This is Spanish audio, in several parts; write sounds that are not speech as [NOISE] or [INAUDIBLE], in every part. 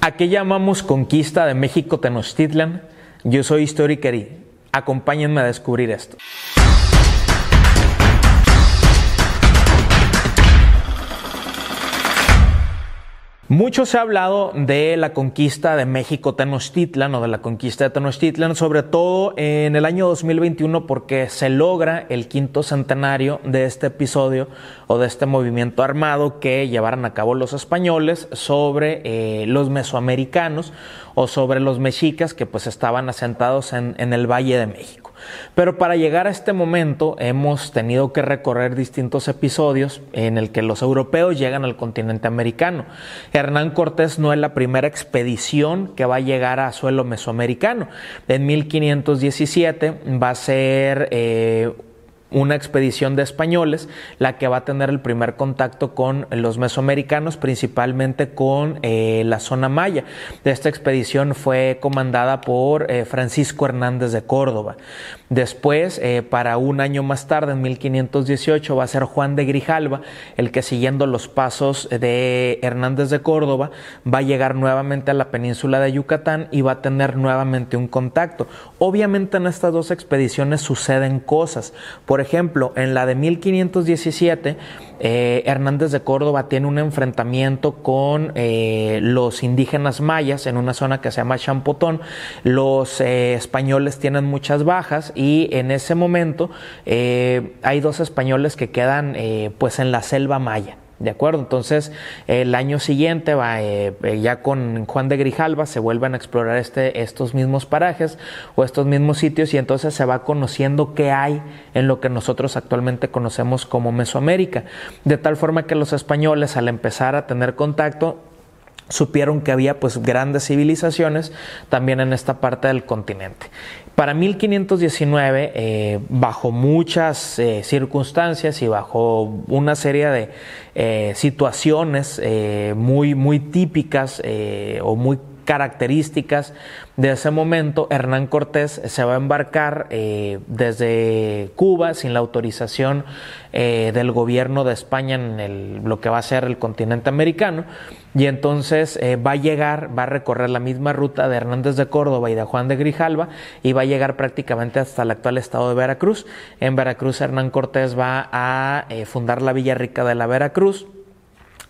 ¿A qué llamamos conquista de México Tenochtitlan? Yo soy Historiker y acompáñenme a descubrir esto. Mucho se ha hablado de la conquista de México Tenochtitlan o de la conquista de Tenochtitlan, sobre todo en el año 2021 porque se logra el quinto centenario de este episodio o de este movimiento armado que llevaron a cabo los españoles sobre eh, los mesoamericanos o sobre los mexicas que pues estaban asentados en, en el Valle de México. Pero para llegar a este momento hemos tenido que recorrer distintos episodios en el que los europeos llegan al continente americano. Hernán Cortés no es la primera expedición que va a llegar a suelo mesoamericano. En 1517 va a ser eh, una expedición de españoles, la que va a tener el primer contacto con los mesoamericanos, principalmente con eh, la zona maya. Esta expedición fue comandada por eh, Francisco Hernández de Córdoba. Después, eh, para un año más tarde, en 1518, va a ser Juan de Grijalva el que siguiendo los pasos de Hernández de Córdoba va a llegar nuevamente a la península de Yucatán y va a tener nuevamente un contacto. Obviamente en estas dos expediciones suceden cosas. Por ejemplo, en la de 1517, eh, Hernández de Córdoba tiene un enfrentamiento con eh, los indígenas mayas en una zona que se llama Champotón. Los eh, españoles tienen muchas bajas y en ese momento hay dos españoles que quedan pues en la selva maya. ¿De acuerdo? Entonces, el año siguiente, va, eh, eh, ya con Juan de Grijalva, se vuelven a explorar este, estos mismos parajes o estos mismos sitios y entonces se va conociendo qué hay en lo que nosotros actualmente conocemos como Mesoamérica. De tal forma que los españoles, al empezar a tener contacto, supieron que había pues grandes civilizaciones también en esta parte del continente. Para 1519, eh, bajo muchas eh, circunstancias y bajo una serie de eh, situaciones muy, muy típicas o muy características de ese momento, Hernán Cortés se va a embarcar eh, desde Cuba sin la autorización eh, del gobierno de España en lo que va a ser el continente americano y entonces eh, va a llegar, va a recorrer la misma ruta de Hernández de Córdoba y de Juan de Grijalva y va a llegar prácticamente hasta el actual estado de Veracruz. En Veracruz Hernán Cortés va a fundar la Villa Rica de la Veracruz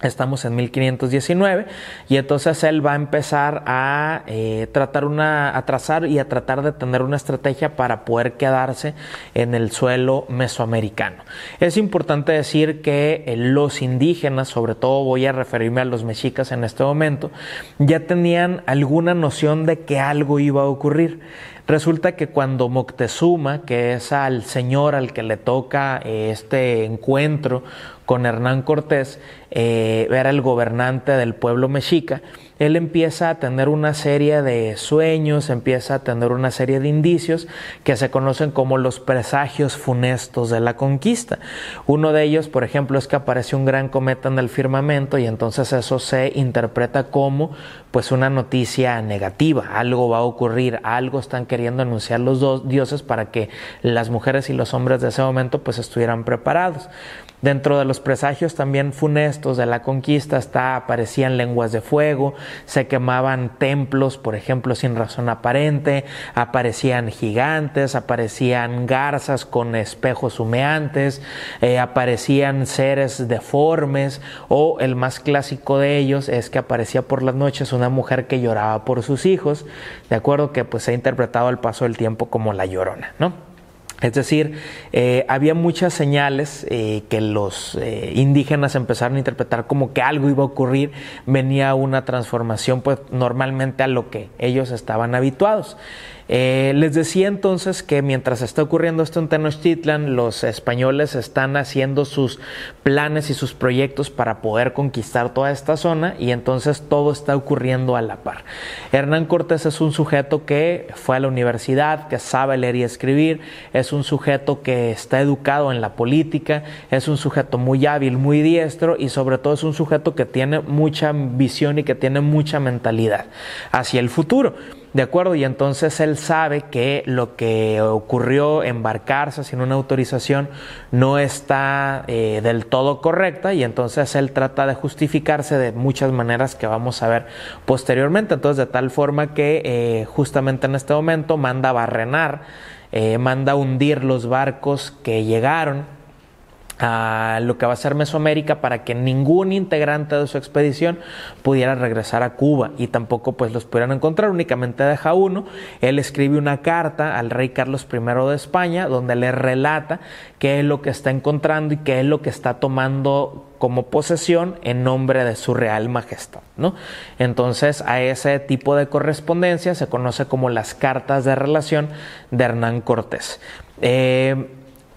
Estamos en 1519 y entonces él va a empezar a eh, tratar una, a trazar y a tratar de tener una estrategia para poder quedarse en el suelo mesoamericano. Es importante decir que eh, los indígenas, sobre todo voy a referirme a los mexicas en este momento, ya tenían alguna noción de que algo iba a ocurrir. Resulta que cuando Moctezuma, que es al señor al que le toca eh, este encuentro con Hernán Cortés, eh, era el gobernante del pueblo mexica, él empieza a tener una serie de sueños, empieza a tener una serie de indicios que se conocen como los presagios funestos de la conquista. Uno de ellos, por ejemplo, es que aparece un gran cometa en el firmamento y entonces eso se interpreta como pues una noticia negativa, algo va a ocurrir, algo están queriendo anunciar los dos dioses para que las mujeres y los hombres de ese momento pues estuvieran preparados. Dentro de los presagios también funestos de la conquista aparecían lenguas de fuego, se quemaban templos, por ejemplo, sin razón aparente, aparecían gigantes, aparecían garzas con espejos humeantes, eh, aparecían seres deformes o el más clásico de ellos es que aparecía por las noches una mujer que lloraba por sus hijos, de acuerdo que pues se ha interpretado al paso del tiempo como la llorona, ¿no? Es decir, eh, había muchas señales eh, que los eh, indígenas empezaron a interpretar como que algo iba a ocurrir, venía una transformación pues normalmente a lo que ellos estaban habituados. Eh, les decía entonces que mientras está ocurriendo esto en Tenochtitlan, los españoles están haciendo sus planes y sus proyectos para poder conquistar toda esta zona y entonces todo está ocurriendo a la par. Hernán Cortés es un sujeto que fue a la universidad, que sabe leer y escribir, es un sujeto que está educado en la política, es un sujeto muy hábil, muy diestro y sobre todo es un sujeto que tiene mucha visión y que tiene mucha mentalidad hacia el futuro. ¿De acuerdo? Y entonces él sabe que lo que ocurrió, embarcarse sin una autorización, no está eh, del todo correcta y entonces él trata de justificarse de muchas maneras que vamos a ver posteriormente. Entonces, de tal forma que eh, justamente en este momento manda a barrenar, eh, manda a hundir los barcos que llegaron a lo que va a ser Mesoamérica para que ningún integrante de su expedición pudiera regresar a Cuba y tampoco pues los pudieran encontrar, únicamente deja uno. Él escribe una carta al rey Carlos I de España donde le relata qué es lo que está encontrando y qué es lo que está tomando como posesión en nombre de su real majestad, ¿no? Entonces, a ese tipo de correspondencia se conoce como las cartas de relación de Hernán Cortés. Eh,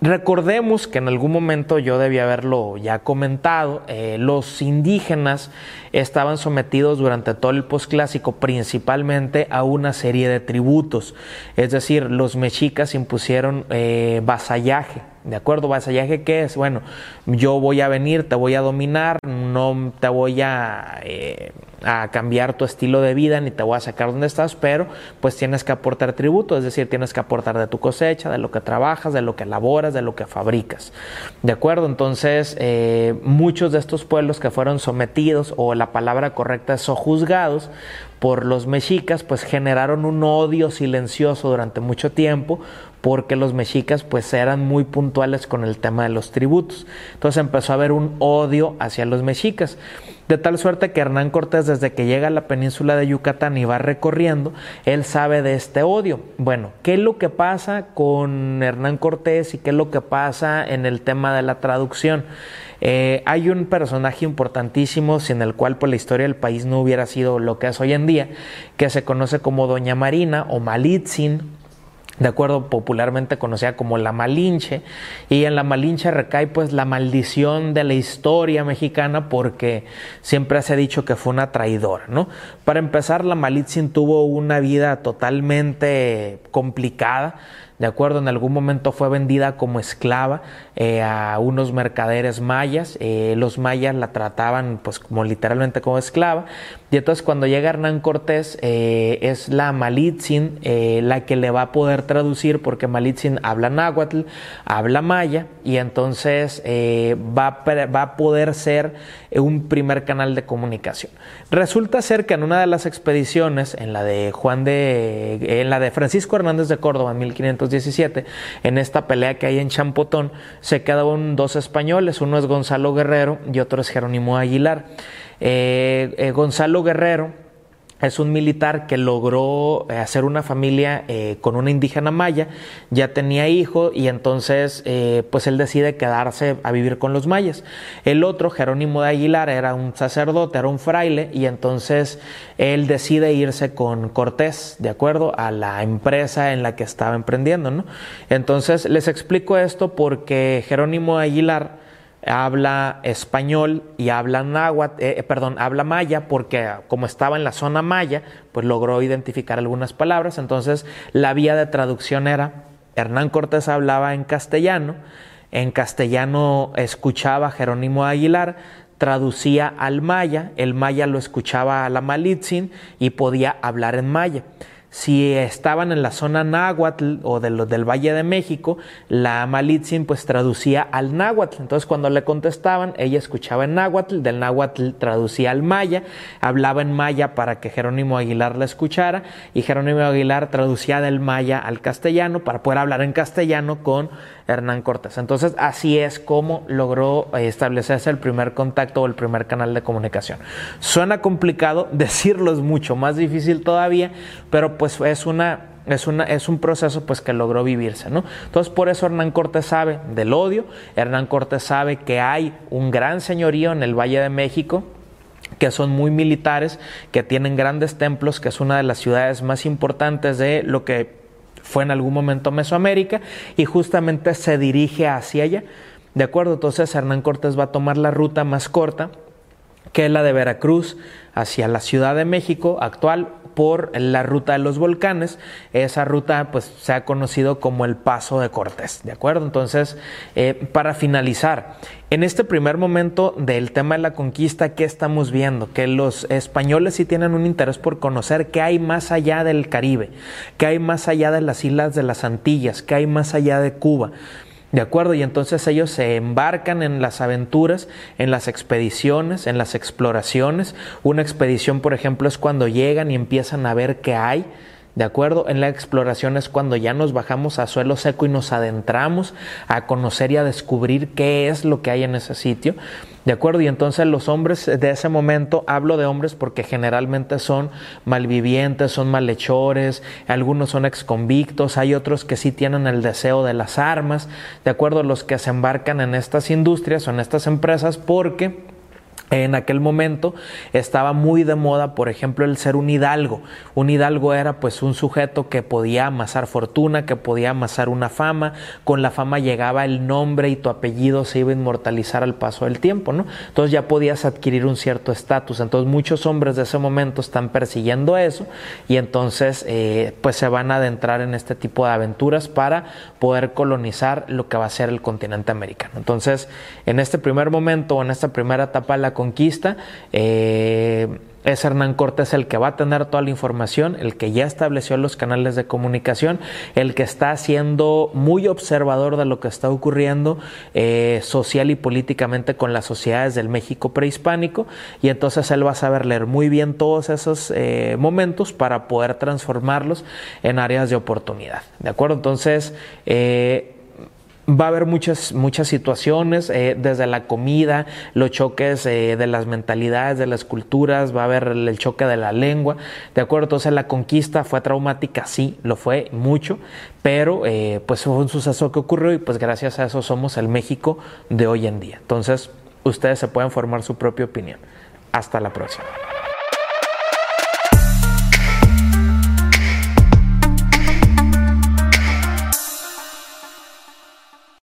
Recordemos que en algún momento yo debía haberlo ya comentado, eh, los indígenas estaban sometidos durante todo el posclásico principalmente a una serie de tributos, es decir, los mexicas impusieron eh, vasallaje, ¿de acuerdo? Vasallaje qué es, bueno, yo voy a venir, te voy a dominar, no te voy a... Eh, a cambiar tu estilo de vida ni te voy a sacar donde estás, pero pues tienes que aportar tributo, es decir, tienes que aportar de tu cosecha, de lo que trabajas, de lo que elaboras, de lo que fabricas. ¿De acuerdo? Entonces, eh, muchos de estos pueblos que fueron sometidos, o la palabra correcta es sojuzgados, por los mexicas, pues generaron un odio silencioso durante mucho tiempo, porque los mexicas pues eran muy puntuales con el tema de los tributos. Entonces empezó a haber un odio hacia los mexicas. De tal suerte que Hernán Cortés, desde que llega a la península de Yucatán y va recorriendo, él sabe de este odio. Bueno, ¿qué es lo que pasa con Hernán Cortés y qué es lo que pasa en el tema de la traducción? Eh, hay un personaje importantísimo sin el cual pues, la historia del país no hubiera sido lo que es hoy en día, que se conoce como Doña Marina o Malitzin de acuerdo popularmente conocida como la Malinche, y en la Malinche recae pues la maldición de la historia mexicana porque siempre se ha dicho que fue una traidora, ¿no? Para empezar, la Malitzin tuvo una vida totalmente complicada, ¿de acuerdo? En algún momento fue vendida como esclava eh, a unos mercaderes mayas, eh, los mayas la trataban pues como literalmente como esclava, y entonces cuando llega Hernán Cortés eh, es la Malitzin la que le va a poder traducir porque Malitzin habla náhuatl, habla maya, y entonces va, va a poder ser un primer canal de comunicación. Resulta ser que en una de las expediciones, en la de Juan de, en la de Francisco Hernández de Córdoba en 1517, en esta pelea que hay en Champotón, se quedaron dos españoles, uno es Gonzalo Guerrero y otro es Jerónimo Aguilar. Eh, eh, Gonzalo Guerrero es un militar que logró eh, hacer una familia eh, con una indígena maya, ya tenía hijo y entonces eh, pues él decide quedarse a vivir con los mayas. El otro, Jerónimo de Aguilar, era un sacerdote, era un fraile y entonces él decide irse con Cortés, de acuerdo a la empresa en la que estaba emprendiendo, ¿no? Entonces les explico esto porque Jerónimo de Aguilar habla español y habla náhuatl, eh, eh, perdón, habla maya porque como estaba en la zona maya, pues logró identificar algunas palabras. Entonces la vía de traducción era, Hernán Cortés hablaba en castellano, en castellano escuchaba Jerónimo Aguilar, traducía al maya, el maya lo escuchaba a la Malitzin y podía hablar en maya. Si estaban en la zona náhuatl o de del Valle de México, la Malitzin pues traducía al náhuatl. Entonces cuando le contestaban, ella escuchaba en náhuatl, del náhuatl traducía al maya, hablaba en maya para que Jerónimo Aguilar la escuchara y Jerónimo Aguilar traducía del maya al castellano para poder hablar en castellano con Hernán Cortés. Entonces, así es como logró eh, establecerse el primer contacto o el primer canal de comunicación. Suena complicado, [LAUGHS] decirlo es mucho más difícil todavía, pero pues es una es, una, es un proceso pues que logró vivirse, ¿no? Entonces por eso Hernán Cortés sabe del odio, Hernán Cortés sabe que hay un gran señorío en el Valle de México, que son muy militares, que tienen grandes templos, que es una de las ciudades más importantes de lo que fue en algún momento Mesoamérica y justamente se dirige hacia allá. ¿De acuerdo? Entonces Hernán Cortés va a tomar la ruta más corta, que es la de Veracruz hacia la Ciudad de México actual, por la ruta de los volcanes. Esa ruta pues se ha conocido como el Paso de Cortés, ¿de acuerdo? Entonces, eh, para finalizar, en este primer momento del tema de la conquista, ¿qué estamos viendo? Que los españoles sí tienen un interés por conocer qué hay más allá del Caribe, qué hay más allá de las islas de las Antillas, qué hay más allá de Cuba. ¿De acuerdo? Y entonces ellos se embarcan en las aventuras, en las expediciones, en las exploraciones. Una expedición, por ejemplo, es cuando llegan y empiezan a ver qué hay ¿De acuerdo? En la exploración es cuando ya nos bajamos a suelo seco y nos adentramos a conocer y a descubrir qué es lo que hay en ese sitio. ¿De acuerdo? Y entonces los hombres de ese momento, hablo de hombres porque generalmente son malvivientes, son malhechores, algunos son exconvictos, hay otros que sí tienen el deseo de las armas, ¿de acuerdo? Los que se embarcan en estas industrias o en estas empresas porque en aquel momento estaba muy de moda, por ejemplo, el ser un hidalgo. Un hidalgo era pues un sujeto que podía amasar fortuna, que podía amasar una fama. Con la fama llegaba el nombre y tu apellido se iba a inmortalizar al paso del tiempo, ¿no? Entonces ya podías adquirir un cierto estatus. Entonces muchos hombres de ese momento están persiguiendo eso y entonces eh, pues se van a adentrar en este tipo de aventuras para poder colonizar lo que va a ser el continente americano. Entonces en este primer momento, en esta primera etapa de la conquista. Eh, es Hernán Cortés el que va a tener toda la información, el que ya estableció los canales de comunicación, el que está siendo muy observador de lo que está ocurriendo eh, social y políticamente con las sociedades del México prehispánico y entonces él va a saber leer muy bien todos esos eh, momentos para poder transformarlos en áreas de oportunidad. ¿De acuerdo? Entonces, Va a haber muchas, muchas situaciones, eh, desde la comida, los choques eh, de las mentalidades, de las culturas, va a haber el choque de la lengua, ¿de acuerdo? Entonces la conquista fue traumática, sí, lo fue mucho, pero eh, pues fue un suceso que ocurrió y pues gracias a eso somos el México de hoy en día. Entonces ustedes se pueden formar su propia opinión. Hasta la próxima.